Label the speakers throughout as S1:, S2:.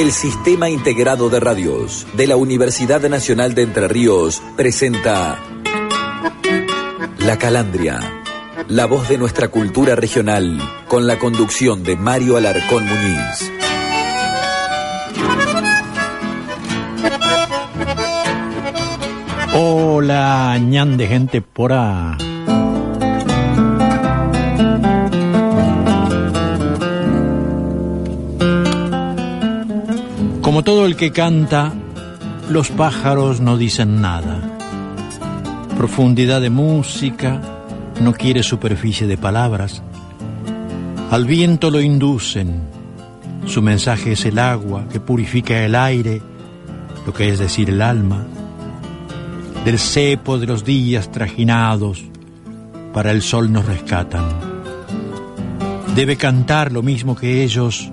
S1: El Sistema Integrado de Radios de la Universidad Nacional de Entre Ríos presenta La Calandria, la voz de nuestra cultura regional, con la conducción de Mario Alarcón Muñiz.
S2: Hola, ñan de gente por. Como todo el que canta, los pájaros no dicen nada. Profundidad de música no quiere superficie de palabras. Al viento lo inducen. Su mensaje es el agua que purifica el aire, lo que es decir el alma. Del cepo de los días trajinados, para el sol nos rescatan. Debe cantar lo mismo que ellos,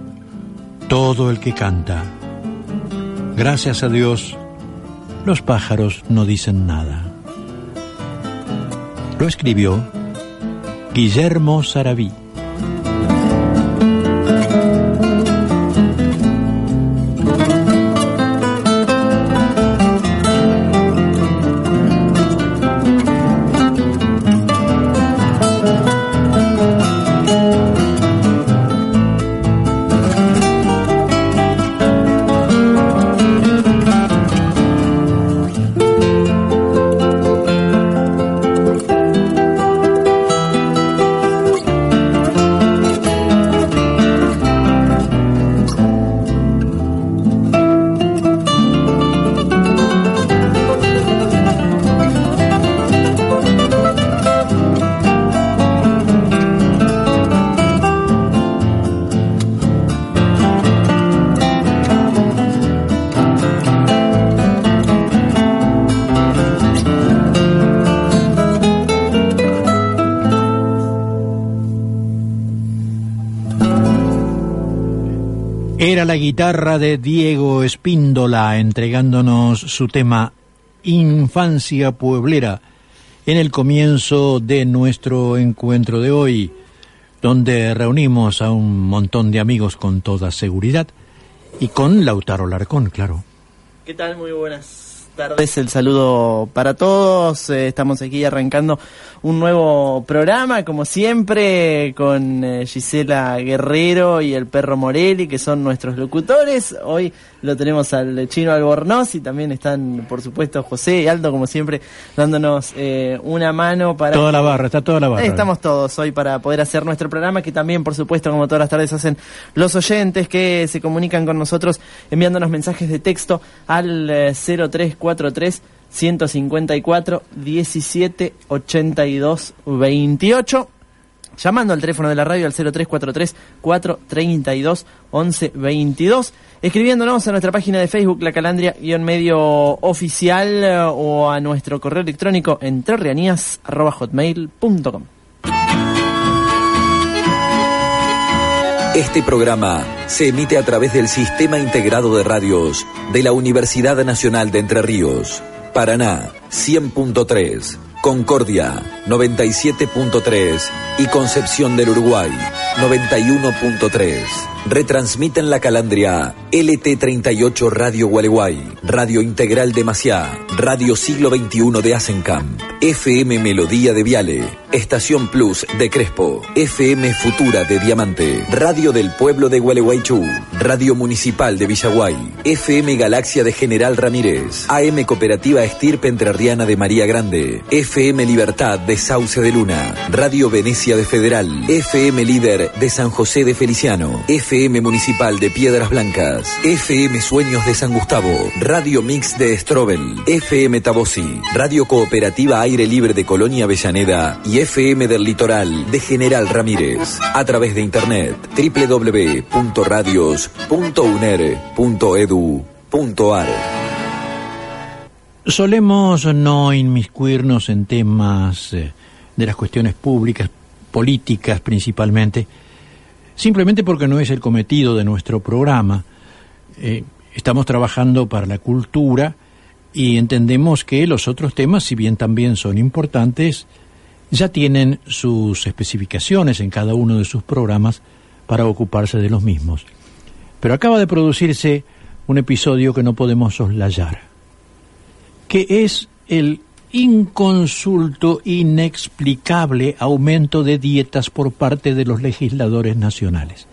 S2: todo el que canta. Gracias a Dios, los pájaros no dicen nada. Lo escribió Guillermo Saraví. Era la guitarra de Diego Espíndola entregándonos su tema Infancia Pueblera en el comienzo de nuestro encuentro de hoy, donde reunimos a un montón de amigos con toda seguridad y con Lautaro Larcón, claro.
S3: ¿Qué tal? Muy buenas tardes, el saludo para todos. Eh, estamos aquí arrancando un nuevo programa, como siempre, con eh, Gisela Guerrero y el perro Morelli, que son nuestros locutores. Hoy lo tenemos al chino Albornoz y también están, por supuesto, José y Aldo, como siempre, dándonos eh, una mano para...
S2: Toda la barra, está toda la barra.
S3: Estamos todos hoy para poder hacer nuestro programa, que también, por supuesto, como todas las tardes hacen los oyentes que se comunican con nosotros enviándonos mensajes de texto al 0343 154 17 82 28 llamando al teléfono de la radio al 0343 432 11 22 escribiéndonos a nuestra página de Facebook La Calandria-medio oficial o a nuestro correo electrónico entrerrianías.hotmail.com
S1: Este programa se emite a través del Sistema Integrado de Radios de la Universidad Nacional de Entre Ríos. Paraná 100.3, Concordia 97.3 y Concepción del Uruguay 91.3. Retransmiten la calandria LT38 Radio Gualeguay, Radio Integral de Maciá, Radio Siglo XXI de Asencamp, FM Melodía de Viale, Estación Plus de Crespo, FM Futura de Diamante, Radio del Pueblo de Gualeguaychú, Radio Municipal de Villaguay, FM Galaxia de General Ramírez, AM Cooperativa Estirpe Entrerriana de María Grande, FM Libertad de Sauce de Luna, Radio Venecia de Federal, FM Líder de San José de Feliciano, FM Municipal de Piedras Blancas, FM Sueños de San Gustavo, Radio Mix de Estrobel, FM Tabosi, Radio Cooperativa Aire Libre de Colonia Avellaneda y FM del Litoral de General Ramírez. A través de internet www.radios.uner.edu.ar
S2: Solemos no inmiscuirnos en temas eh, de las cuestiones públicas, políticas principalmente, simplemente porque no es el cometido de nuestro programa. Eh, estamos trabajando para la cultura y entendemos que los otros temas, si bien también son importantes, ya tienen sus especificaciones en cada uno de sus programas para ocuparse de los mismos. Pero acaba de producirse un episodio que no podemos soslayar, que es el inconsulto, inexplicable aumento de dietas por parte de los legisladores nacionales.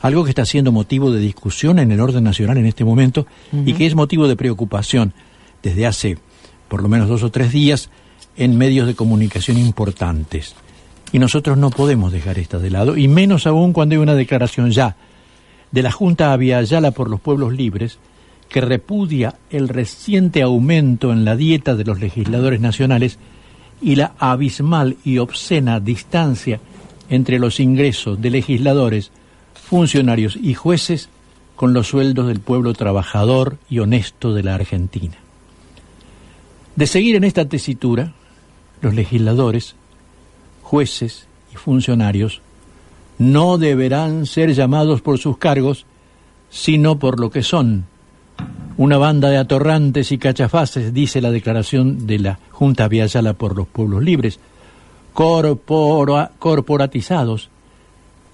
S2: Algo que está siendo motivo de discusión en el orden nacional en este momento y que es motivo de preocupación desde hace por lo menos dos o tres días en medios de comunicación importantes. Y nosotros no podemos dejar esta de lado, y menos aún cuando hay una declaración ya de la Junta Aviala por los Pueblos Libres, que repudia el reciente aumento en la dieta de los legisladores nacionales y la abismal y obscena distancia entre los ingresos de legisladores, funcionarios y jueces con los sueldos del pueblo trabajador y honesto de la Argentina. De seguir en esta tesitura, los legisladores, jueces y funcionarios no deberán ser llamados por sus cargos, sino por lo que son, una banda de atorrantes y cachafaces, dice la declaración de la Junta Viayala por los Pueblos Libres, corporatizados,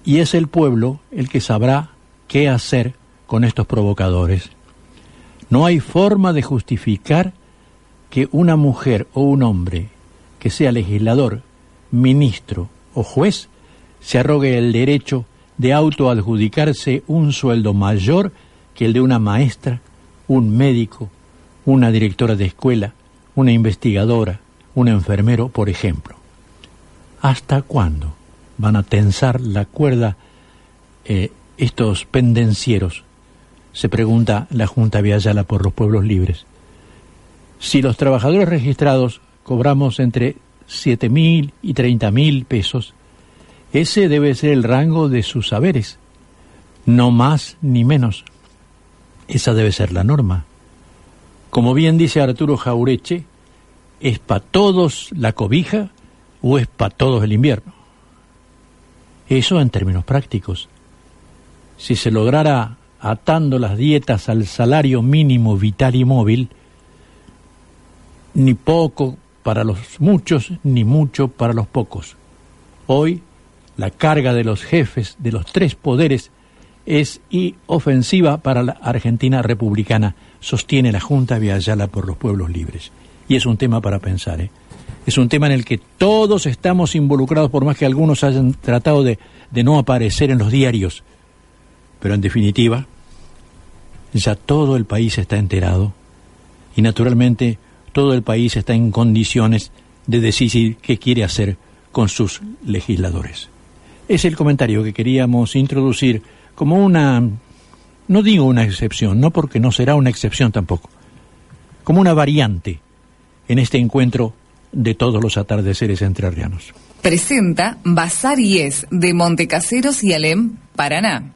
S2: y es el pueblo el que sabrá qué hacer con estos provocadores. No hay forma de justificar que una mujer o un hombre que sea legislador, ministro o juez se arrogue el derecho de autoadjudicarse un sueldo mayor que el de una maestra un médico, una directora de escuela, una investigadora, un enfermero, por ejemplo. ¿Hasta cuándo van a tensar la cuerda eh, estos pendencieros? Se pregunta la Junta Viayala por los pueblos libres. Si los trabajadores registrados cobramos entre siete mil y treinta mil pesos, ese debe ser el rango de sus saberes, no más ni menos. Esa debe ser la norma. Como bien dice Arturo Jaureche, ¿es para todos la cobija o es para todos el invierno? Eso en términos prácticos. Si se lograra atando las dietas al salario mínimo vital y móvil, ni poco para los muchos, ni mucho para los pocos. Hoy, la carga de los jefes de los tres poderes es y ofensiva para la Argentina republicana, sostiene la Junta Viayala por los pueblos libres. Y es un tema para pensar, ¿eh? Es un tema en el que todos estamos involucrados, por más que algunos hayan tratado de, de no aparecer en los diarios. Pero en definitiva, ya todo el país está enterado y naturalmente todo el país está en condiciones de decidir qué quiere hacer con sus legisladores. Es el comentario que queríamos introducir como una, no digo una excepción, no porque no será una excepción tampoco, como una variante en este encuentro de todos los atardeceres entrerrianos.
S4: Presenta Bazar de Montecaseros y Alem, Paraná.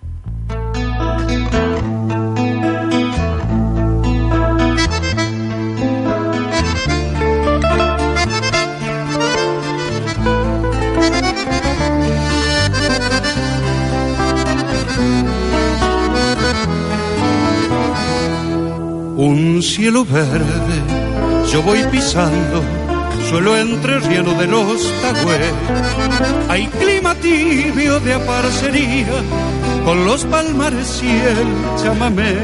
S5: Un cielo verde, yo voy pisando, suelo entrerriano de los tagües. Hay clima tibio de aparcería, con los palmares y el chamamé.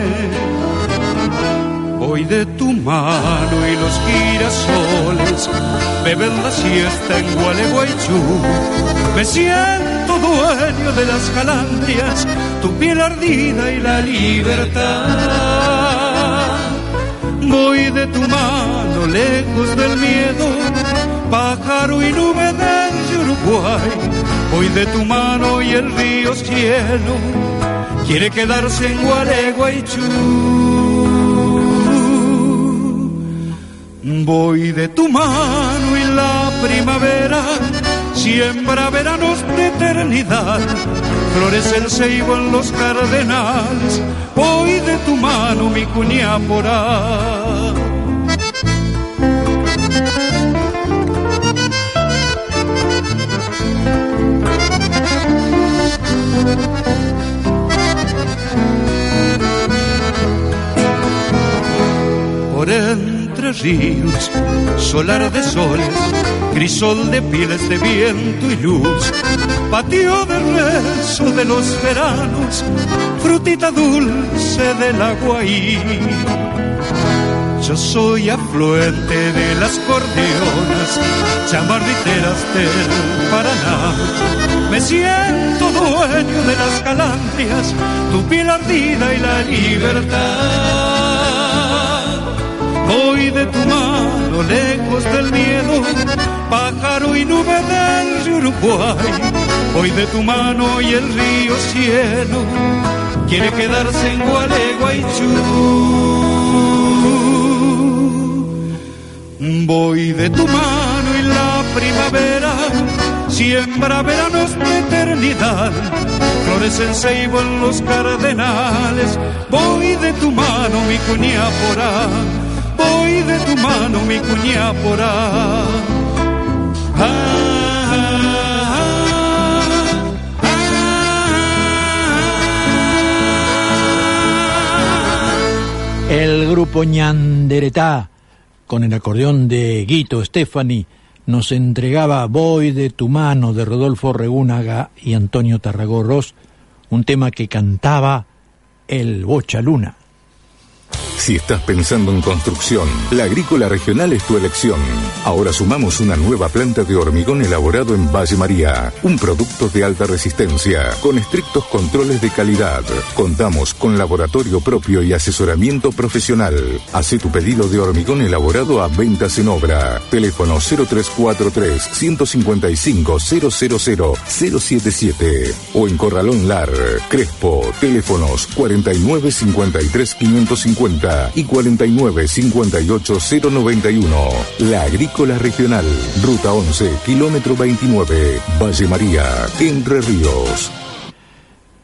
S5: Voy de tu mano y los girasoles beben la siesta en Gualeguaychú. Me siento dueño de las calandrias, tu piel ardida y la libertad Voy de tu mano lejos del miedo, pájaro y nube del Uruguay. Voy de tu mano y el río cielo quiere quedarse en Gualeguaychú. Voy de tu mano y la primavera siembra veranos de eternidad. Florece el ceibo en los cardenales, voy de tu mano mi cuña por Por ríos, solar de soles, crisol de pieles de viento y luz patio de rezo de los veranos, frutita dulce del aguaí. Yo soy afluente de las cordionas, chamarditeras del Paraná. Me siento dueño de las calandrias, tu piel ardida y la libertad. Voy de tu mano lejos del miedo, pájaro y nube del Uruguay. Voy de tu mano y el río cielo quiere quedarse en Gualeguaychú. Voy de tu mano y la primavera siembra veranos de eternidad. Florecen ceibo en los cardenales. Voy de tu mano, mi cuñápora de tu mano mi
S2: el grupo Ñanderetá, con el acordeón de Guito Stefani, nos entregaba Voy de tu mano de Rodolfo Regúnaga y Antonio Tarragorros, un tema que cantaba el Bocha Luna.
S6: Si estás pensando en construcción, la Agrícola Regional es tu elección. Ahora sumamos una nueva planta de hormigón elaborado en Valle María, un producto de alta resistencia, con estrictos controles de calidad. Contamos con laboratorio propio y asesoramiento profesional. Hace tu pedido de hormigón elaborado a ventas en obra. Teléfono 0343 155 000 077 o en Corralón Lar, Crespo, teléfonos 4953 550 y 49 58 091. La Agrícola Regional, Ruta 11, kilómetro 29, Valle María, Entre Ríos.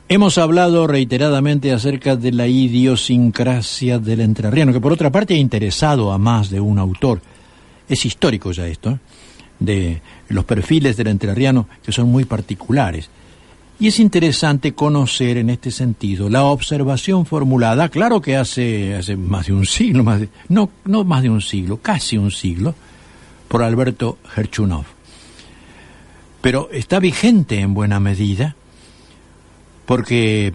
S2: Hemos hablado reiteradamente acerca de la idiosincrasia del entrerriano, que por otra parte ha interesado a más de un autor. Es histórico ya esto, ¿eh? de los perfiles del entrerriano que son muy particulares. Y es interesante conocer en este sentido la observación formulada, claro que hace, más de un siglo, no, no más de un siglo, casi un siglo, por Alberto Herchunov. Pero está vigente en buena medida porque,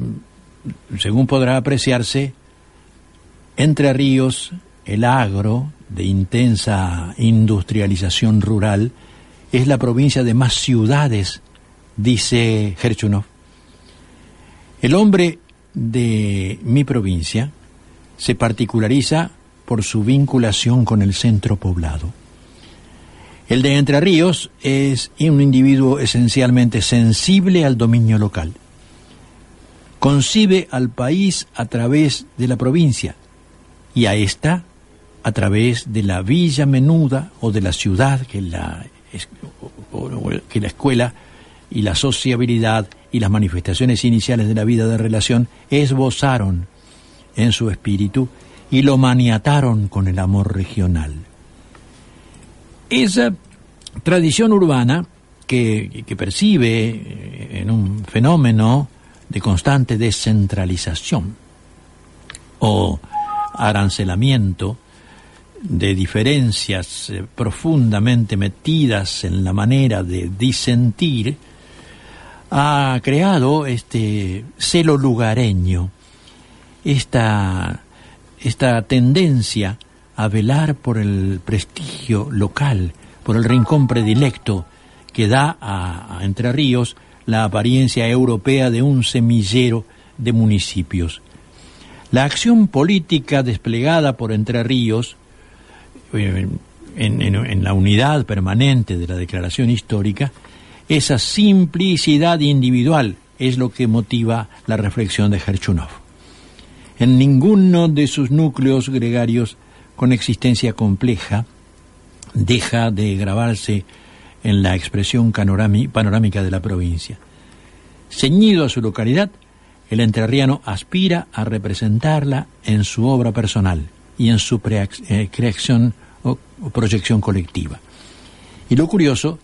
S2: según podrá apreciarse, Entre Ríos, el agro de intensa industrialización rural, es la provincia de más ciudades dice Herchunov, el hombre de mi provincia se particulariza por su vinculación con el centro poblado. El de Entre Ríos es un individuo esencialmente sensible al dominio local. Concibe al país a través de la provincia y a esta a través de la villa menuda o de la ciudad que la, que la escuela y la sociabilidad y las manifestaciones iniciales de la vida de relación esbozaron en su espíritu y lo maniataron con el amor regional. Esa tradición urbana que, percibe eh, en un fenómeno de constante descentralización o arancelamiento de diferencias eh, profundamente metidas en la manera de disentir, ha creado este celo lugareño, esta, esta tendencia a velar por el prestigio local, por el rincón predilecto que da a, Entre Ríos la apariencia europea de un semillero de municipios. La acción política desplegada por Entre Ríos eh, en, la unidad permanente de la declaración histórica esa simplicidad individual es lo que motiva la reflexión de Herchunov. En ninguno de sus núcleos gregarios con existencia compleja deja de grabarse en la expresión panorámica de la provincia. Ceñido a su localidad, el entrerriano aspira a representarla en su obra personal y en su eh, creación o proyección colectiva. Y lo curioso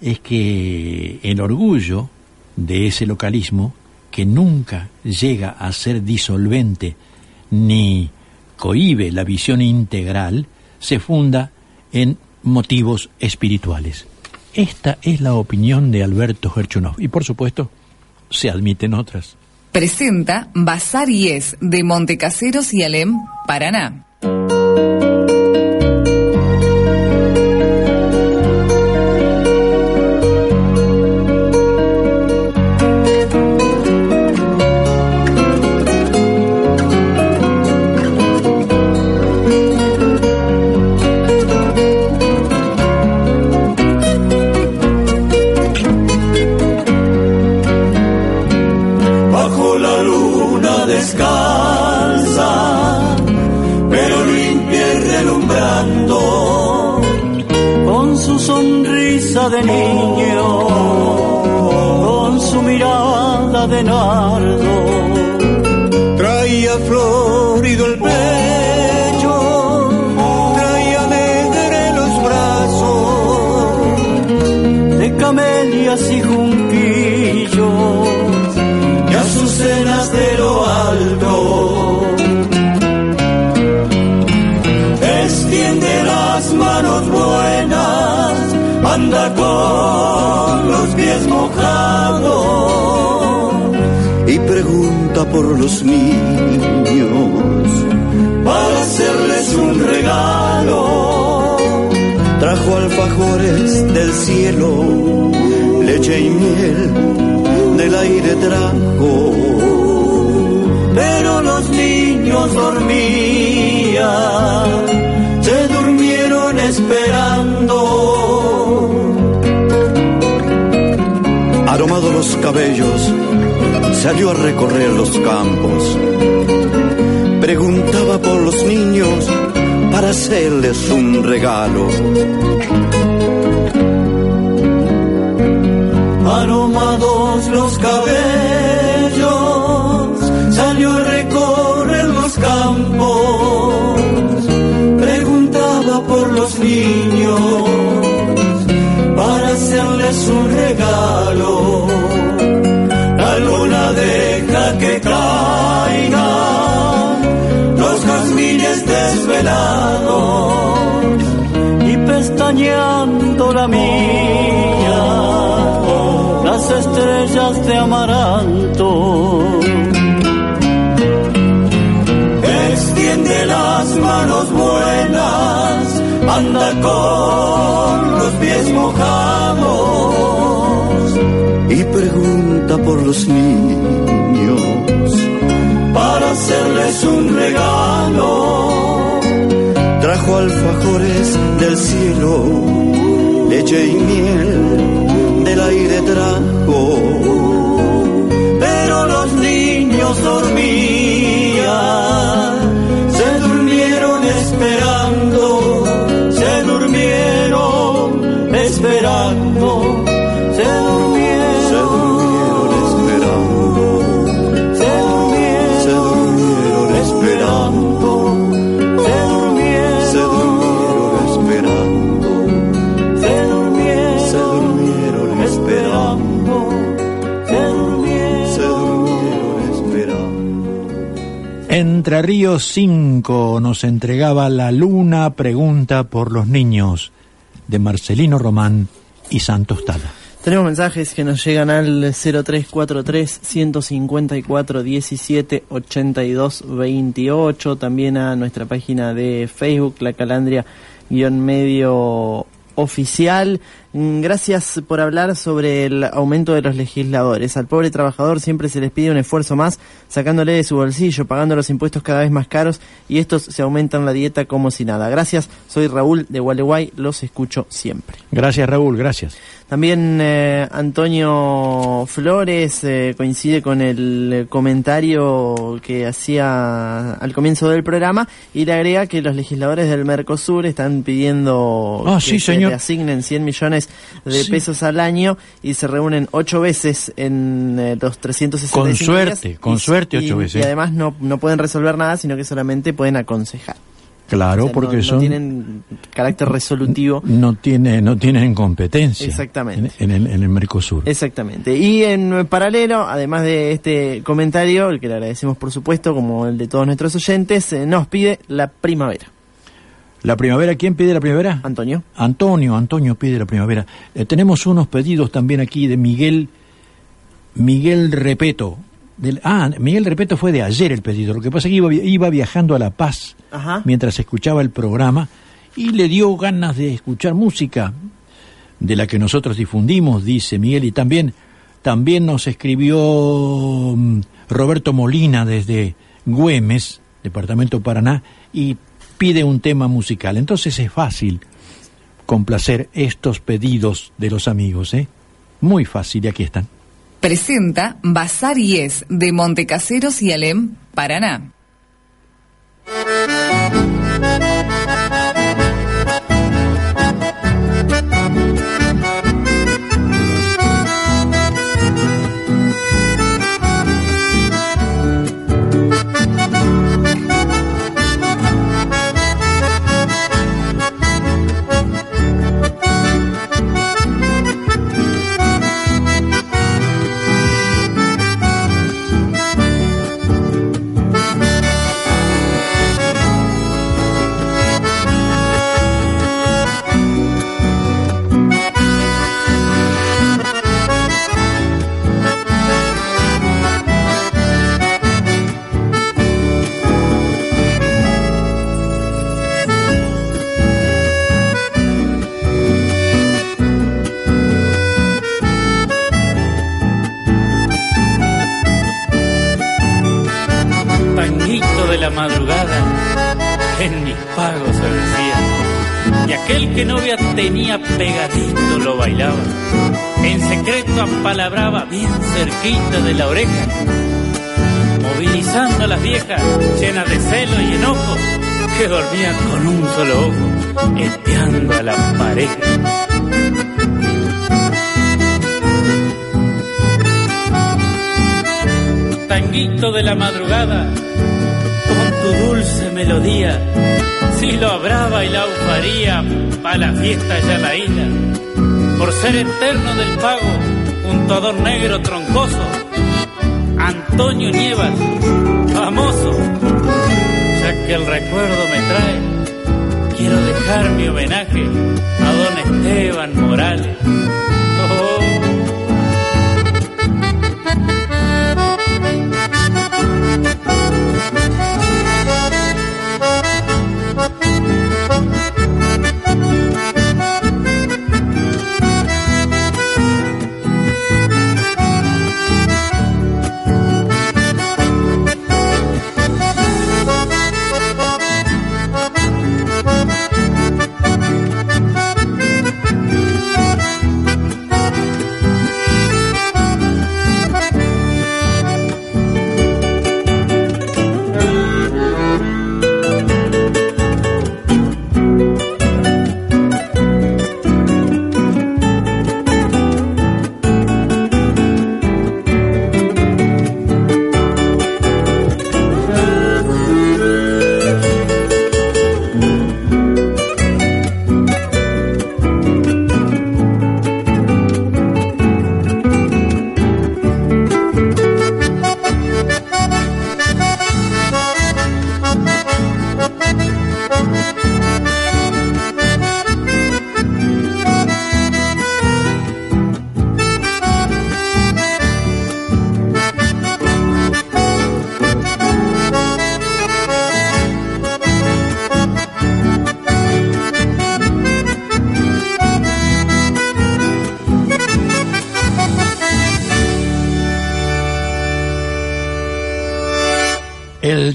S2: es que el orgullo de ese localismo, que nunca llega a ser disolvente ni cohibe la visión integral, se funda en motivos espirituales. Esta es la opinión de Alberto Gerchunov. Y por supuesto, se admiten otras.
S4: Presenta Bazar y Es de Montecaseros y Alem, Paraná.
S7: De niño, con su mirada de nardo, traía florido el pecho, traía alegre los brazos, de camelias y junquillos y azucenas de lo alto. Extiende las manos buenas, anda con los pies mojados y pregunta por los niños para hacerles un regalo. Trajo alfajores del cielo, leche y miel del aire trajo, pero los niños dormían, Aromado los cabellos, salió a recorrer los campos, preguntaba por los niños para hacerles un regalo. aromados los cabellos, salió a recorrer los campos, preguntaba por los niños hacerles un regalo. La luna deja que caigan los jazmines desvelados y pestañeando la mía las estrellas de amaranto. Extiende las manos buenas, anda con los pies mojados los niños para hacerles un regalo. Trajo alfajores del cielo, leche y miel del aire trajo,
S2: Ríos 5 nos entregaba La Luna Pregunta por los Niños de Marcelino Román y Santos Tala.
S3: Tenemos mensajes que nos llegan al 0343 154 17 82 28, también a nuestra página de Facebook, La Calandria guion medio oficial. Mm, Gracias por hablar sobre el aumento de los legisladores. Al pobre trabajador siempre se les pide un esfuerzo más, sacándole de su bolsillo, pagando los impuestos cada vez más caros y estos se aumentan la dieta como si nada. Gracias, soy Raúl de Gualeguay, los escucho siempre.
S2: Gracias Raúl, gracias.
S3: También eh, Antonio Flores eh, coincide con el comentario que hacía al comienzo del programa y le agrega que los legisladores del Mercosur están pidiendo
S2: Ah,
S3: que
S2: sí,
S3: se
S2: señor.
S3: le asignen 100 millones de
S2: Sí.
S3: pesos al año y se reúnen ocho veces en eh, los 365
S2: Con
S3: días
S2: suerte, con
S3: y-
S2: suerte
S3: y-
S2: ocho veces.
S3: Y además no, no pueden resolver nada, sino que solamente pueden aconsejar.
S2: Claro,
S3: O sea,
S2: porque
S3: no, no
S2: son
S3: tienen carácter resolutivo.
S2: no tiene no tienen competencia
S3: Exactamente.
S2: en, en el, en el Mercosur.
S3: Exactamente. Y en paralelo, además de este comentario, el que le agradecemos por supuesto, como el de todos nuestros oyentes, eh, nos pide la primavera.
S2: La primavera, ¿quién pide la primavera?
S3: Antonio.
S2: Antonio, Antonio pide la primavera. Eh, tenemos unos pedidos también aquí de Miguel, Miguel Repeto. Del, ah, Miguel Repeto fue de ayer el pedido. Lo que pasa es que iba, iba viajando a La Paz
S3: Ajá.
S2: mientras escuchaba el programa y le dio ganas de escuchar música de la que nosotros difundimos, dice Miguel, y también, también nos escribió mm, Roberto Molina desde Güemes, departamento Paraná, y pide un tema musical. Entonces es fácil complacer estos pedidos de los amigos, ¿eh? Muy fácil, y aquí están.
S4: Presenta Bazar y Es de Montecaseros y Alem, Paraná.
S8: Pagos se decía. Y aquel que novia tenía pegadito lo bailaba. En secreto apalabraba bien cerquita de la oreja. Movilizando a las viejas llenas de celo y enojo, que dormían con un solo ojo, espiando a la pareja. Tanguito de la madrugada, con tu dulce melodía, si lo habrá y la ufaría, pa' la fiesta ya la isla. Por ser eterno del pago, un todor negro troncoso, Antonio Nievas, famoso, ya que el recuerdo me trae, quiero dejar mi homenaje a don Esteban Morales.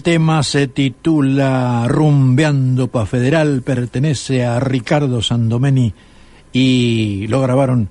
S2: Tema se titula Rumbeando pa Federal, pertenece a Ricardo Sandomeni y lo grabaron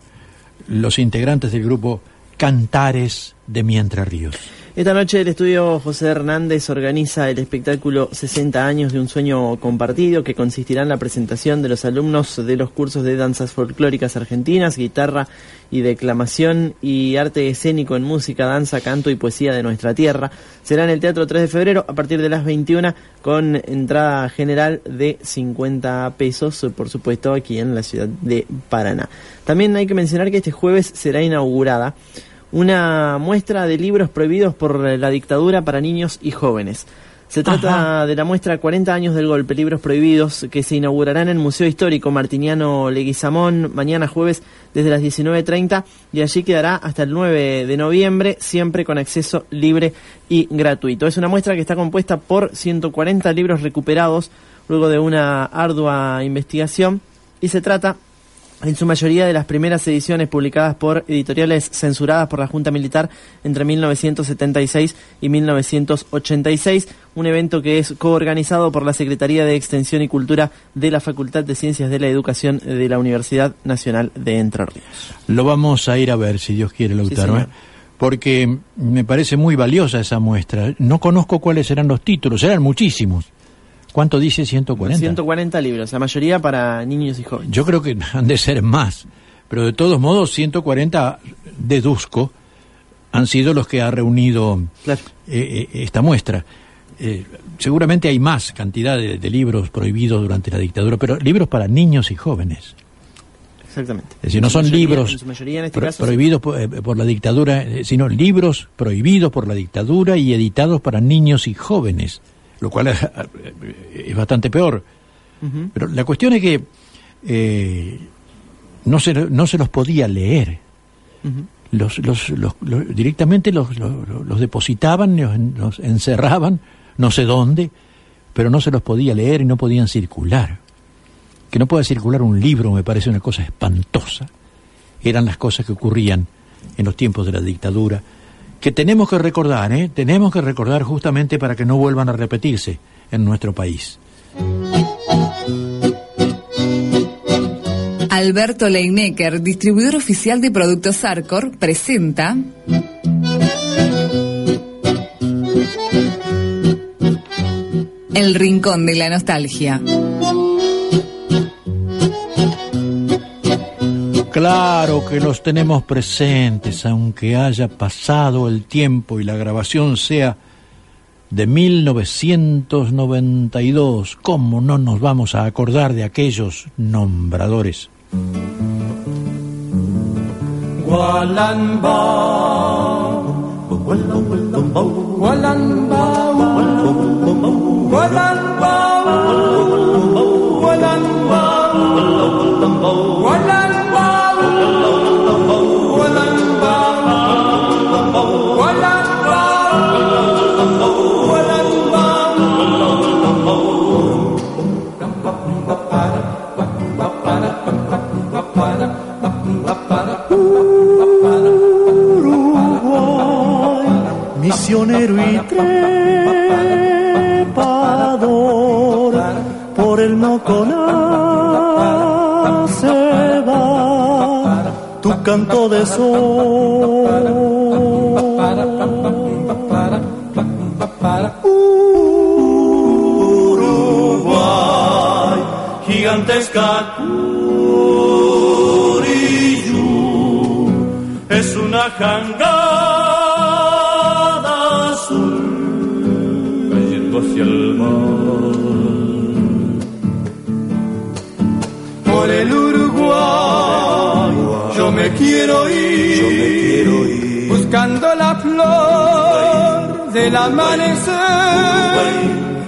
S2: los integrantes del grupo Cantares de Mientras Ríos.
S3: Esta noche el estudio José Hernández organiza el espectáculo 60 años de un sueño compartido que consistirá en la presentación de los alumnos de los cursos de danzas folclóricas argentinas, guitarra y declamación y arte escénico en música, danza, canto y poesía de nuestra tierra. Será en el Teatro 3 de Febrero a partir de las 21 con entrada general de 50 pesos, por supuesto, aquí en la ciudad de Paraná. También hay que mencionar que este jueves será inaugurada una muestra de libros prohibidos por la dictadura para niños y jóvenes. Se trata de la muestra 40 años del golpe, libros prohibidos, que se inaugurará en el Museo Histórico Martiniano Leguizamón mañana jueves desde las 19.30 y allí quedará hasta el 9 de noviembre, siempre con acceso libre y gratuito. Es una muestra que está compuesta por 140 libros recuperados luego de una ardua investigación y se trata en su mayoría de las primeras ediciones publicadas por editoriales censuradas por la Junta Militar entre 1976 y 1986, un evento que es coorganizado por la Secretaría de Extensión y Cultura de la Facultad de Ciencias de la Educación de la Universidad Nacional de Entre Ríos.
S2: Lo vamos a ir a ver, si Dios quiere, Lautaro, ¿eh? porque me parece muy valiosa esa muestra. No conozco cuáles serán los títulos, eran muchísimos. ¿Cuánto dice 140?
S3: 140 libros, la mayoría para niños y jóvenes.
S2: Yo creo que han de ser más, pero de todos modos 140, deduzco, han sido los que ha reunido eh, eh, esta muestra. Eh, seguramente hay más cantidad de, libros prohibidos durante la dictadura, pero libros para niños y jóvenes.
S3: Exactamente.
S2: Es decir, no son libros este prohibidos por, la dictadura, sino libros prohibidos por la dictadura y editados para niños y jóvenes lo cual es, bastante peor. Pero la cuestión es que eh, no, se, no se los podía leer. los, los, los, directamente los, los, depositaban, los, encerraban, no sé dónde, pero no se los podía leer y no podían circular. Que no pueda circular un libro me parece una cosa espantosa. Eran las cosas que ocurrían en los tiempos de la dictadura que tenemos que recordar, ¿eh? tenemos que recordar justamente para que no vuelvan a repetirse en nuestro país.
S4: Alberto Leinecker, distribuidor oficial de productos Arcor, presenta El Rincón de la Nostalgia.
S2: Claro que los tenemos presentes, aunque haya pasado el tiempo y la grabación sea de 1992. ¿Cómo no nos vamos a acordar de aquellos nombradores?
S7: Y trepador por el Moconá se va tu canto de sol. Uruguay, gigantesca es una jangada hacia el mar. Por el Uruguay, yo me quiero ir, yo me quiero ir. buscando la flor del amanecer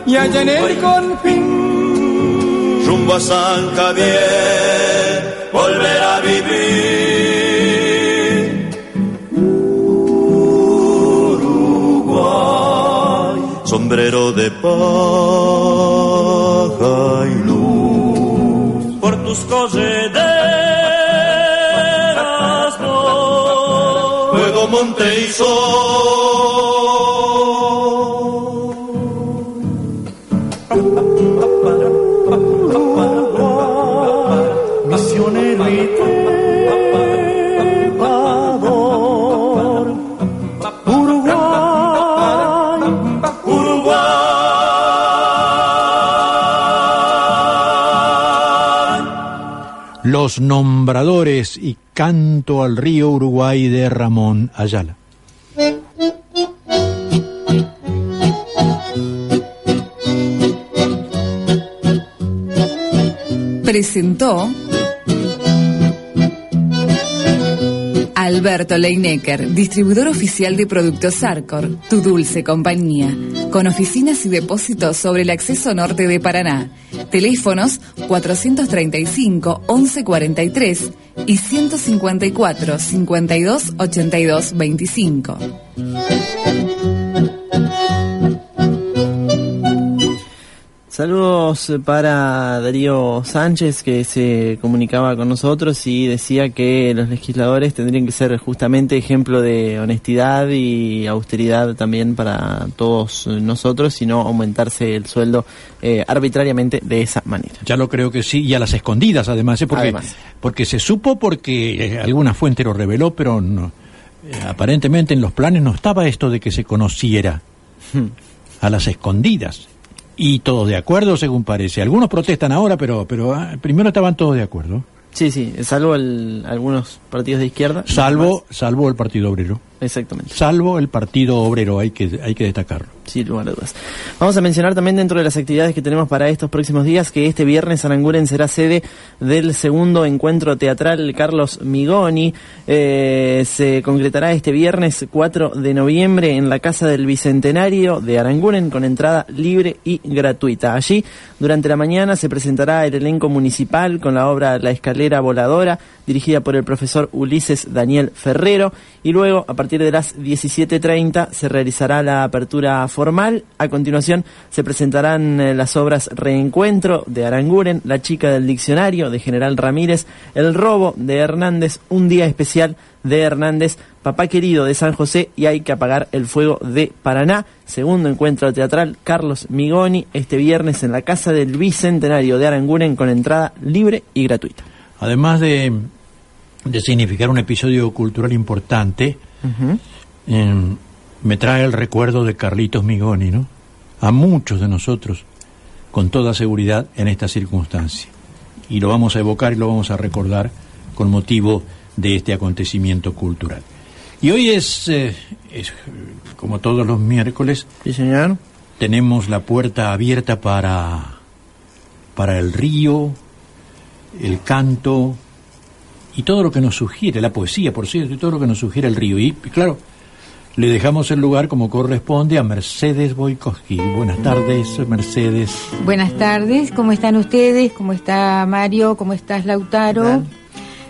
S7: y allá en el confín, rumbo a San Javier, volver a vivir. Sombrero de paja y luz. Por tus correderas, fuego, monte y sol.
S2: Los nombradores y canto al río Uruguay de Ramón Ayala.
S4: Presentó Alberto Leinecker, distribuidor oficial de productos Arcor, tu dulce compañía, con oficinas y depósitos sobre el acceso norte de Paraná. Teléfonos 435 1143 y 154 52 82 25.
S3: Saludos para Darío Sánchez que se comunicaba con nosotros y decía que los legisladores tendrían que ser justamente ejemplo de honestidad y austeridad también para todos nosotros y no aumentarse el sueldo eh, arbitrariamente de esa manera.
S2: Ya lo creo que sí, y a las escondidas además, ¿eh? porque,
S3: Además.
S2: porque se supo porque eh, alguna fuente lo reveló, pero no, eh, aparentemente en los planes no estaba esto de que se conociera
S3: Hmm.
S2: a las escondidas. Y todos de acuerdo, según parece. Algunos protestan ahora, pero, pero ah, primero estaban todos de acuerdo.
S3: Sí, sí, salvo el- algunos partidos de izquierda.
S2: Salvo, salvo el Partido Obrero.
S3: Exactamente.
S2: Salvo el Partido Obrero, hay que, hay que destacarlo.
S3: Sin lugar a. Vamos a mencionar también dentro de las actividades que tenemos para estos próximos días que este viernes Aranguren será sede del segundo encuentro teatral Carlos Migoni. Eh, se concretará este viernes 4 de noviembre en la Casa del Bicentenario de Aranguren con entrada libre y gratuita. Allí, durante la mañana, se presentará el elenco municipal con la obra La Escalera Voladora, dirigida por el profesor Ulises Daniel Ferrero, y luego, a partir de las 17.30, se realizará la apertura formal. A continuación, se presentarán eh, las obras Reencuentro de Aranguren, La chica del diccionario de General Ramírez, El robo de Hernández, Un día especial de Hernández, Papá querido de San José y Hay que apagar el fuego de Paraná. Segundo encuentro teatral Carlos Migoni este viernes en la Casa del Bicentenario de Aranguren con entrada libre y gratuita.
S2: Además de, de significar un episodio cultural importante, eh, me trae el recuerdo de Carlitos Migoni, ¿no? A muchos de nosotros, con toda seguridad, en esta circunstancia. Y lo vamos a evocar y lo vamos a recordar con motivo de este acontecimiento cultural. Y hoy es, eh, es, como todos los miércoles,
S3: Sí, señor.
S2: tenemos la puerta abierta para, para el río, el canto y todo lo que nos sugiere, la poesía, por cierto, y todo lo que nos sugiere el río. Y claro, le dejamos el lugar como corresponde a Mercedes Boykowski. Buenas tardes, Mercedes.
S9: Buenas tardes, ¿cómo están ustedes? ¿Cómo está Mario? ¿Cómo estás Lautaro?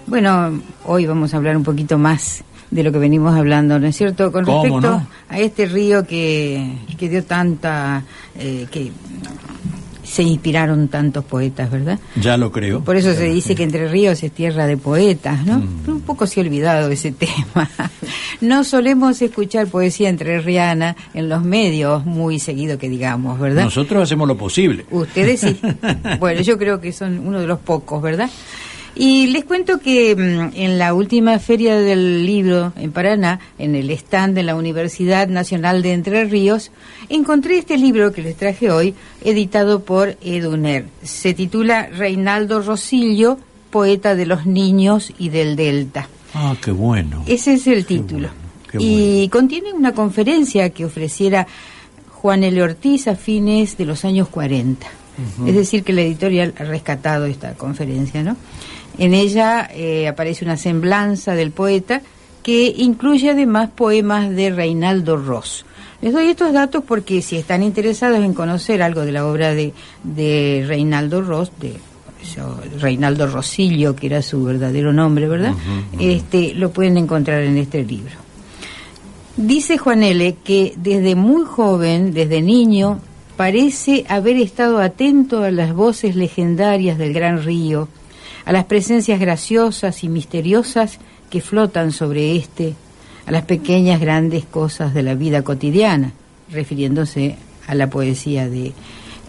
S9: Bueno, hoy vamos a hablar un poquito más de lo que venimos hablando, ¿no es cierto? Con
S2: ¿Cómo
S9: respecto
S2: no?
S9: a este río que, que dio tanta, eh, que se inspiraron tantos poetas, ¿verdad?
S2: Ya lo creo.
S9: Por eso se dice que Entre Ríos es tierra de poetas, ¿no?
S2: Mm.
S9: Un poco se ha olvidado ese tema. No solemos escuchar poesía entrerriana en los medios muy seguido que digamos, ¿verdad?
S2: Nosotros hacemos lo posible.
S9: Ustedes sí. Bueno, yo creo que son uno de los pocos, ¿verdad? Y les cuento que mm, en la última feria del libro en Paraná, en el stand de la Universidad Nacional de Entre Ríos, encontré este libro que les traje hoy, editado por Eduner. Se titula Reinaldo Rosillo, poeta de los niños y del Delta.
S2: Ah, qué bueno.
S9: Ese es el título.
S2: qué
S9: y contiene una conferencia que ofreciera Juan L. Ortiz a fines de los años 40. Es decir, que la editorial ha rescatado esta conferencia, ¿no? En ella eh, aparece una semblanza del poeta que incluye además poemas de Reinaldo Ross. Les doy estos datos porque si están interesados en conocer algo de la obra de, de Reinaldo Ross, de Reinaldo Rosillo, que era su verdadero nombre, ¿verdad? Este, lo pueden encontrar en este libro. Dice Juan L. que desde muy joven, desde niño, parece haber estado atento a las voces legendarias del gran río, a las presencias graciosas y misteriosas que flotan sobre éste, a las pequeñas grandes cosas de la vida cotidiana, refiriéndose a la poesía de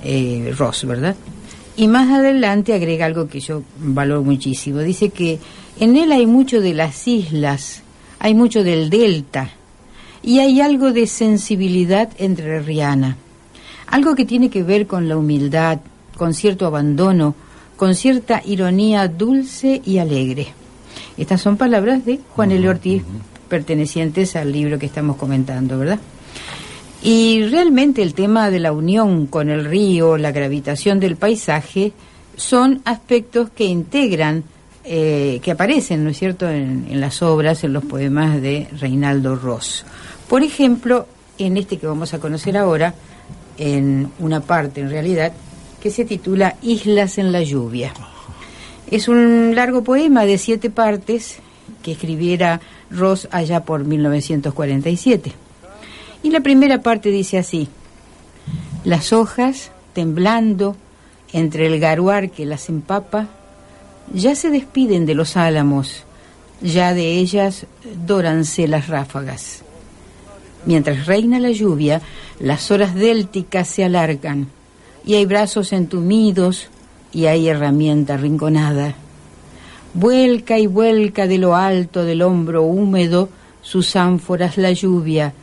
S9: eh, Ross, ¿verdad? Y más adelante agrega algo que yo valoro muchísimo. Dice que en él hay mucho de las islas, hay mucho del delta, y hay algo de sensibilidad entrerriana, algo que tiene que ver con la humildad, con cierto abandono, con cierta ironía dulce y alegre. Estas son palabras de Juan L. Ortiz, pertenecientes al libro que estamos comentando, ¿verdad? Y realmente el tema de la unión con el río, la gravitación del paisaje, son aspectos que integran eh, que aparecen, ¿no es cierto?, en, en las obras, en los poemas de Reinaldo Ross. Por ejemplo, en este que vamos a conocer ahora, en una parte en realidad, se titula Islas en la lluvia. Es un largo poema de siete partes que escribiera Ross allá por 1947. Y la primera parte dice así, las hojas, temblando entre el garuar que las empapa, ya se despiden de los álamos, ya de ellas dóranse las ráfagas. Mientras reina la lluvia, las horas délticas se alargan, y hay brazos entumidos, y hay herramienta rinconada. Vuelca y vuelca de lo alto del hombro húmedo sus ánforas la lluvia,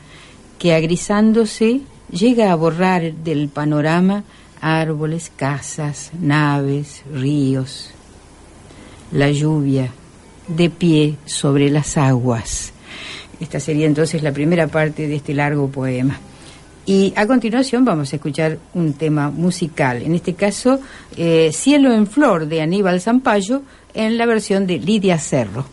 S9: que agrisándose llega a borrar del panorama árboles, casas, naves, ríos. La lluvia, de pie sobre las aguas. Esta sería entonces la primera parte de este largo poema. Y a continuación vamos a escuchar un tema musical, en este caso eh, Cielo en Flor de Aníbal Zampayo en la versión de Lidia Cerro.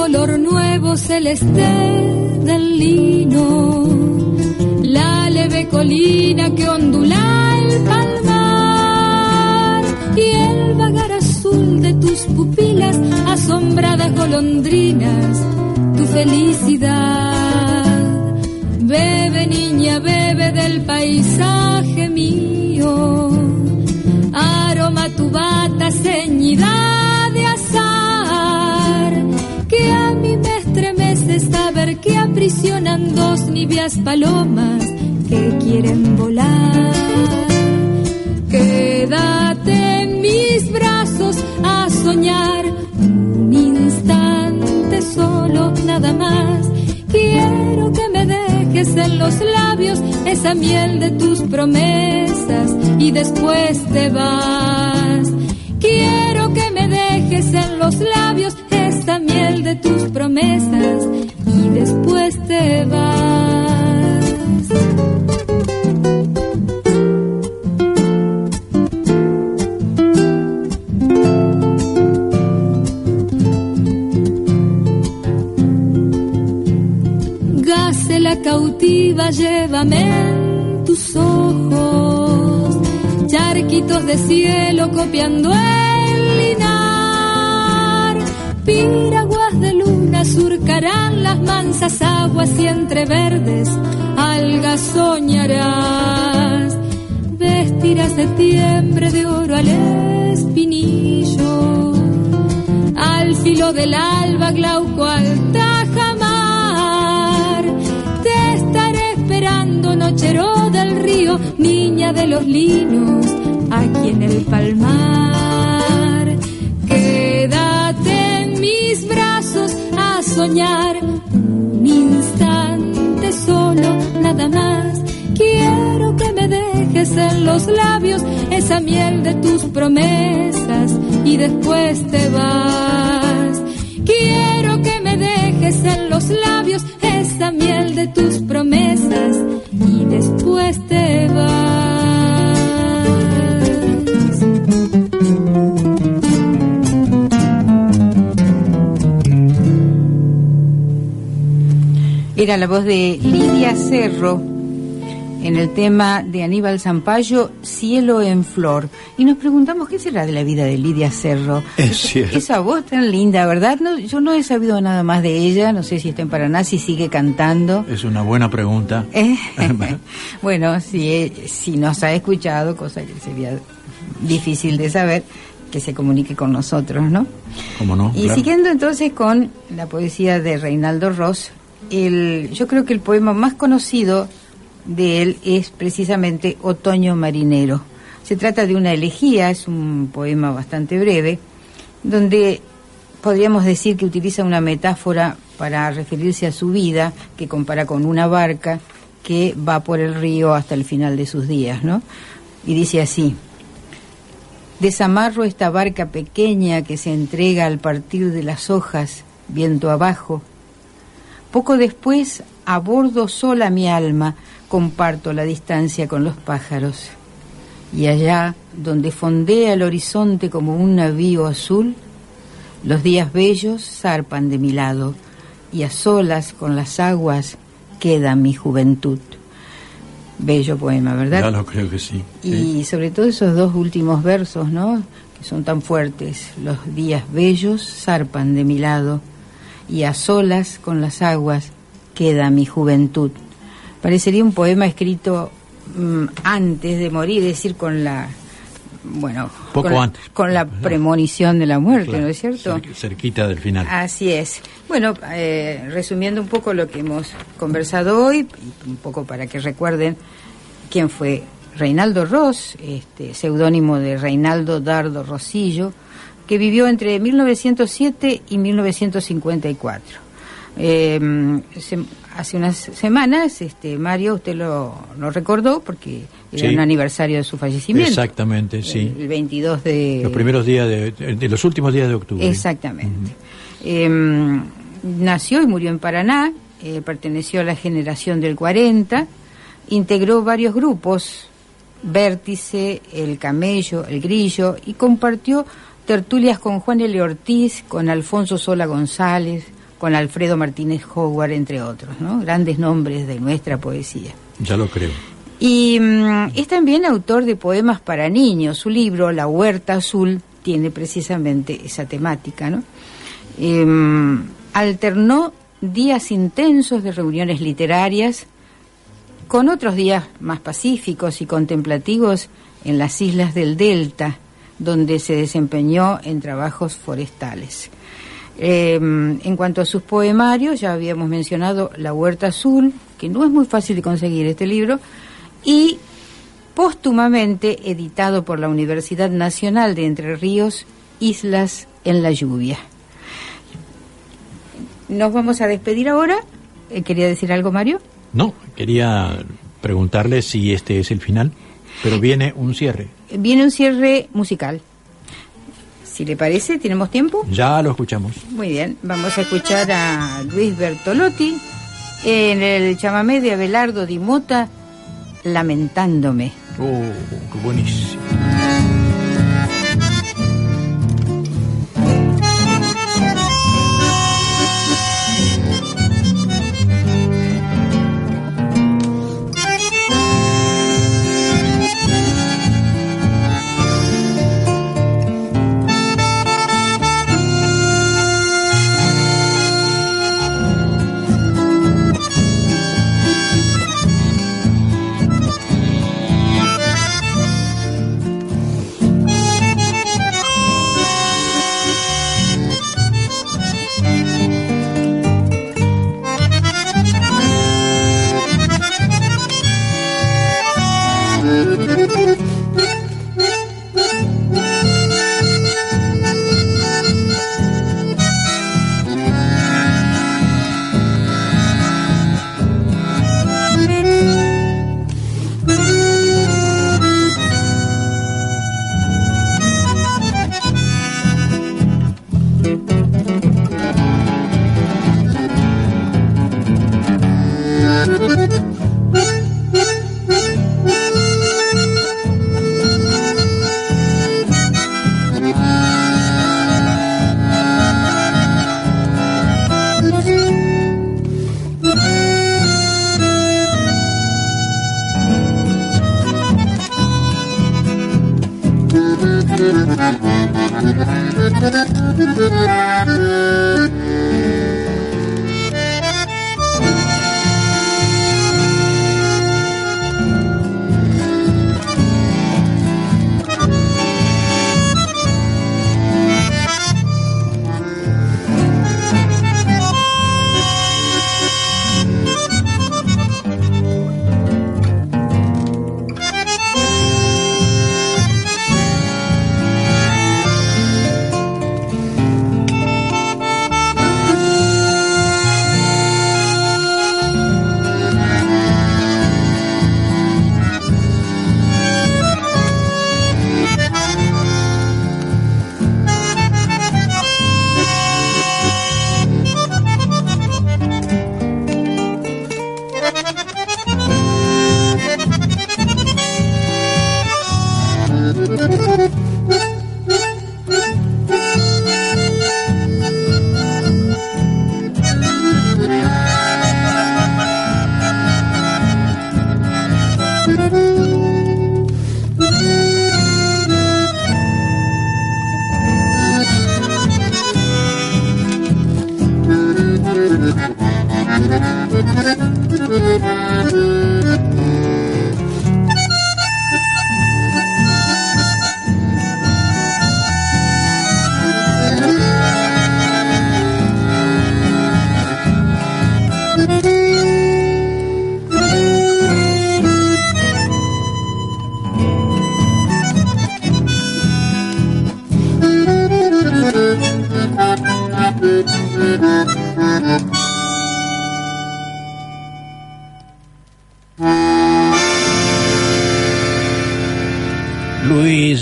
S10: Color nuevo celeste del lino, la leve colina que ondula el palmar y el vagar azul de tus pupilas, asombradas golondrinas, tu felicidad. Bebe niña, bebe del paisaje mío, aroma tu bata ceñida dos niveas palomas que quieren volar. Quédate en mis brazos a soñar un instante solo, nada más. Quiero que me dejes en los labios esa miel de tus promesas y después te vas. Quiero que me dejes en los labios esta miel de tus promesas y después te vas. Gacela cautiva, llévame tus ojos, charquitos de cielo copiando el linar, piraguas de luna surcarán las mansas aguas y entre verdes algas soñarás, vestirás septiembre de oro al espinillo, al filo del alba glauco al tajamar, te estaré esperando nochero del río, niña de los linos, aquí en el palmar. Quédate en mis brazos a soñar instante solo, nada más. Quiero que me dejes en los labios esa miel de tus promesas y después te vas. Quiero que me dejes en los labios esa miel de tus promesas y después te vas.
S9: Era la voz de Lidia Cerro en el tema de Aníbal Zampayo, Cielo en Flor. Y nos preguntamos qué será de la vida de Lidia Cerro.
S2: Es cierto.
S9: Esa voz tan linda, ¿verdad? No, yo no he sabido nada más de ella, no sé si está en Paraná, si sigue cantando.
S2: Es una buena pregunta.
S9: Eh, bueno, si, eh, si nos ha escuchado, cosa que sería difícil de saber, que se comunique con nosotros, ¿no?
S2: ¿Cómo no?
S9: Y
S2: Claro.
S9: siguiendo entonces con la poesía de Reinaldo Ross, el, yo creo que el poema más conocido de él es precisamente Otoño Marinero. Se trata de una elegía, es un poema bastante breve, donde podríamos decir que utiliza una metáfora para referirse a su vida, que compara con una barca que va por el río hasta el final de sus días, ¿no? Y dice así, desamarro esta barca pequeña que se entrega al partir de las hojas, viento abajo. Poco después, abordo sola mi alma, comparto la distancia con los pájaros. Y allá, donde fondea el horizonte como un navío azul, los días bellos zarpan de mi lado, y a solas con las aguas queda mi juventud. Bello poema, ¿verdad?
S2: Ya lo creo que sí.
S9: Y sobre todo esos dos últimos versos, ¿no? Que son tan fuertes. Los días bellos zarpan de mi lado y a solas con las aguas queda mi juventud. Parecería un poema escrito mm, antes de morir, es decir, con la bueno,
S2: Poco
S9: con, la,
S2: antes.
S9: con la premonición de la muerte,
S2: Claro,
S9: ¿no es cierto?
S2: cer- cerquita del final.
S9: Así es. Bueno, eh, resumiendo un poco lo que hemos conversado hoy, un poco para que recuerden quién fue Reinaldo Ross, este, seudónimo de Reinaldo Dardo Rosillo, que vivió entre 1907 y 1954. Eh, se- hace unas semanas, este, Mario, usted lo, lo recordó porque era
S2: Sí.
S9: un aniversario de su fallecimiento.
S2: Exactamente, sí.
S9: El 22 de...
S2: Los primeros días de, de los últimos días de octubre.
S9: Exactamente. Eh, nació y murió en Paraná, eh, perteneció a la generación del 40, integró varios grupos, Vértice, El Camello, El Grillo, y compartió tertulias con Juan L. Ortiz, con Alfonso Sola González, con Alfredo Martínez Howard, entre otros, ¿no? Grandes nombres de nuestra poesía.
S2: Ya lo creo.
S9: Y mm, es también autor de poemas para niños. Su libro, La Huerta Azul, tiene precisamente esa temática, ¿no? Em, alternó días intensos de reuniones literarias con otros días más pacíficos y contemplativos en las islas del Delta, donde se desempeñó en trabajos forestales. Eh, en cuanto a sus poemarios, ya habíamos mencionado La Huerta Azul, que no es muy fácil de conseguir este libro, y póstumamente editado por la Universidad Nacional de Entre Ríos, Islas en la Lluvia. Nos vamos a despedir ahora. Eh, ¿Quería decir algo, Mario?
S2: No, quería preguntarle si este es el final, pero viene un cierre.
S9: Viene un cierre musical. Si le parece, ¿tenemos tiempo?
S2: Ya lo escuchamos.
S9: Muy bien, vamos a escuchar a Luis Bertolotti en el chamamé de Abelardo Di Mota, Lamentándome.
S2: Oh, qué buenísimo.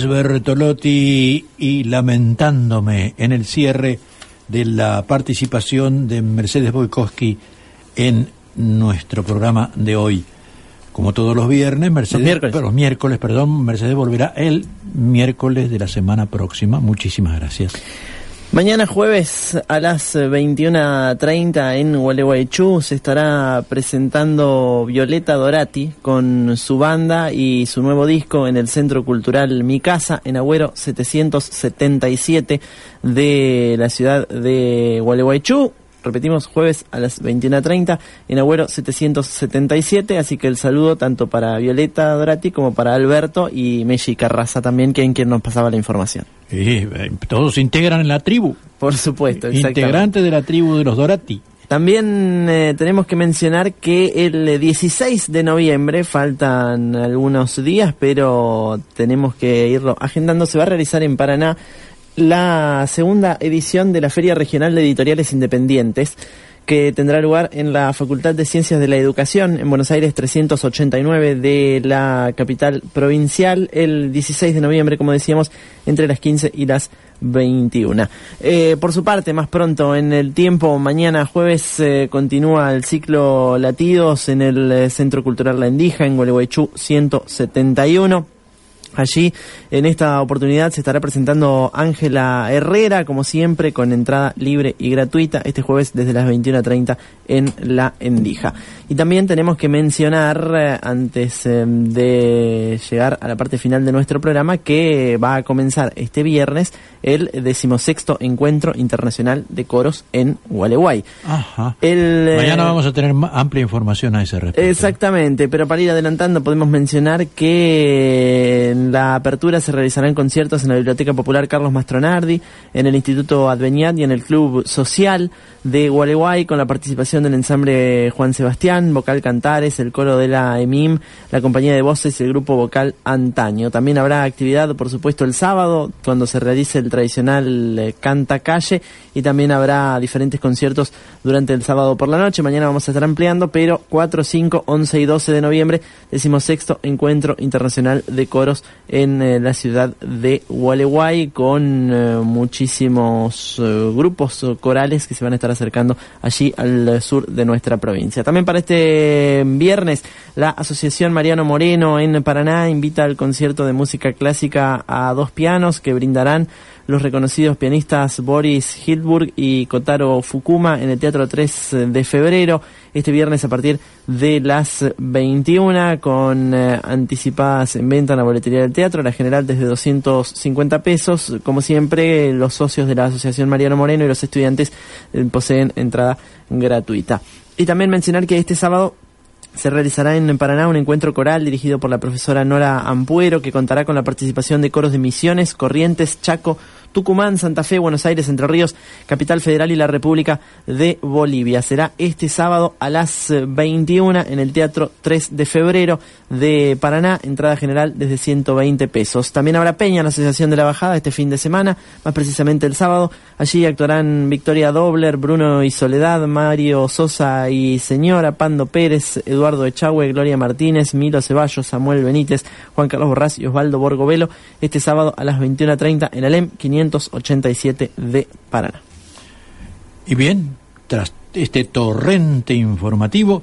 S2: Bertolotti y lamentándome en el cierre de la participación de Mercedes Boykowski en nuestro programa de hoy. Como todos los viernes, Mercedes,
S3: Los miércoles.
S2: pero los miércoles, perdón, Mercedes volverá el miércoles de la semana próxima. Muchísimas gracias.
S3: Mañana jueves a las eh, 21.30 en Gualeguaychú se estará presentando Violeta Dorati con su banda y su nuevo disco en el Centro Cultural Mi Casa en Agüero 777 de la ciudad de Gualeguaychú. Repetimos, jueves a las 21.30 en Agüero 777, así que el saludo tanto para Violeta Dorati como para Alberto y Meshi Carraza también, quien, quien nos pasaba la información.
S2: Eh, todos se integran en la tribu.
S3: Por supuesto.
S2: Integrante de la tribu de los Dorati.
S3: También eh, tenemos que mencionar que el eh, 16 de noviembre, faltan algunos días, pero tenemos que irlo agendando, se va a realizar en Paraná la segunda edición de la Feria Regional de Editoriales Independientes que tendrá lugar en la Facultad de Ciencias de la Educación en Buenos Aires 389 de la capital provincial el 16 de noviembre, como decíamos, entre las 15 y las 21. Eh, por su parte, más pronto en el tiempo, mañana jueves eh, continúa el ciclo Latidos en el eh, Centro Cultural La Endija en Gualeguaychú 171. Allí, en esta oportunidad, se estará presentando Ángela Herrera, como siempre, con entrada libre y gratuita, este jueves desde las 21.30 en La Endija. Y también tenemos que mencionar, eh, antes eh, de llegar a la parte final de nuestro programa, que va a comenzar este viernes el decimosexto Encuentro Internacional de Coros en Gualeguay.
S2: Ajá.
S3: El, eh,
S2: Mañana vamos a tener amplia información a ese respecto.
S3: Exactamente, pero para ir adelantando podemos mencionar que la apertura se realizarán conciertos en la Biblioteca Popular Carlos Mastronardi, en el Instituto Adveniat y en el Club Social de Gualeguay con la participación del ensamble Juan Sebastián, vocal Cantares, el coro de la EMIM, la compañía de voces y el grupo vocal Antaño. También habrá actividad, por supuesto, el sábado cuando se realice el tradicional eh, Canta Calle y también habrá diferentes conciertos durante el sábado por la noche. Mañana vamos a estar ampliando, pero 4, 5, 11 y 12 de noviembre, decimosexto Encuentro Internacional de Coros en eh, la ciudad de Gualeguay con eh, muchísimos eh, grupos corales que se van a estar acercando allí al sur de nuestra provincia. También para este viernes, la Asociación Mariano Moreno en Paraná invita al concierto de música clásica a dos pianos que brindarán los reconocidos pianistas Boris Hildburg y Kotaro Fukuma en el Teatro 3 de febrero, este viernes a partir de las 21 con eh, anticipadas en venta en la boletería del teatro, la general desde 250 pesos. Como siempre, los socios de la Asociación Mariano Moreno y los estudiantes eh, poseen entrada gratuita. Y también mencionar que este sábado se realizará en Paraná un encuentro coral dirigido por la profesora Nora Ampuero que contará con la participación de coros de Misiones, Corrientes, Chaco, Tucumán, Santa Fe, Buenos Aires, Entre Ríos, Capital Federal y la República de Bolivia. Será este sábado a las eh, 21 en el Teatro 3 de Febrero de Paraná, entrada general desde 120 pesos. También habrá peña en la Asociación de la Bajada este fin de semana, más precisamente el sábado. Allí actuarán Victoria Dobler, Bruno y Soledad, Mario Sosa y Señora, Pando Pérez, Eduardo Echagüe, Gloria Martínez, Milo Ceballos, Samuel Benítez, Juan Carlos Borrás y Osvaldo Borgovelo este sábado a las 21.30 en Alem 587 de Paraná.
S2: Y bien, tras este torrente informativo,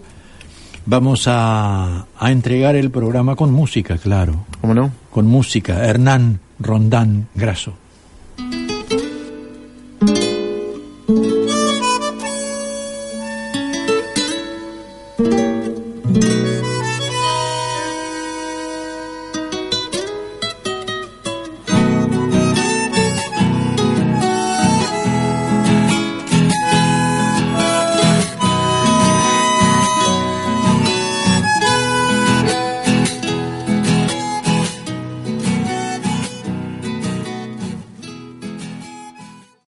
S2: vamos a, a entregar el programa con música, claro.
S3: ¿Cómo no?
S2: Con música. Hernán Rondán Graso.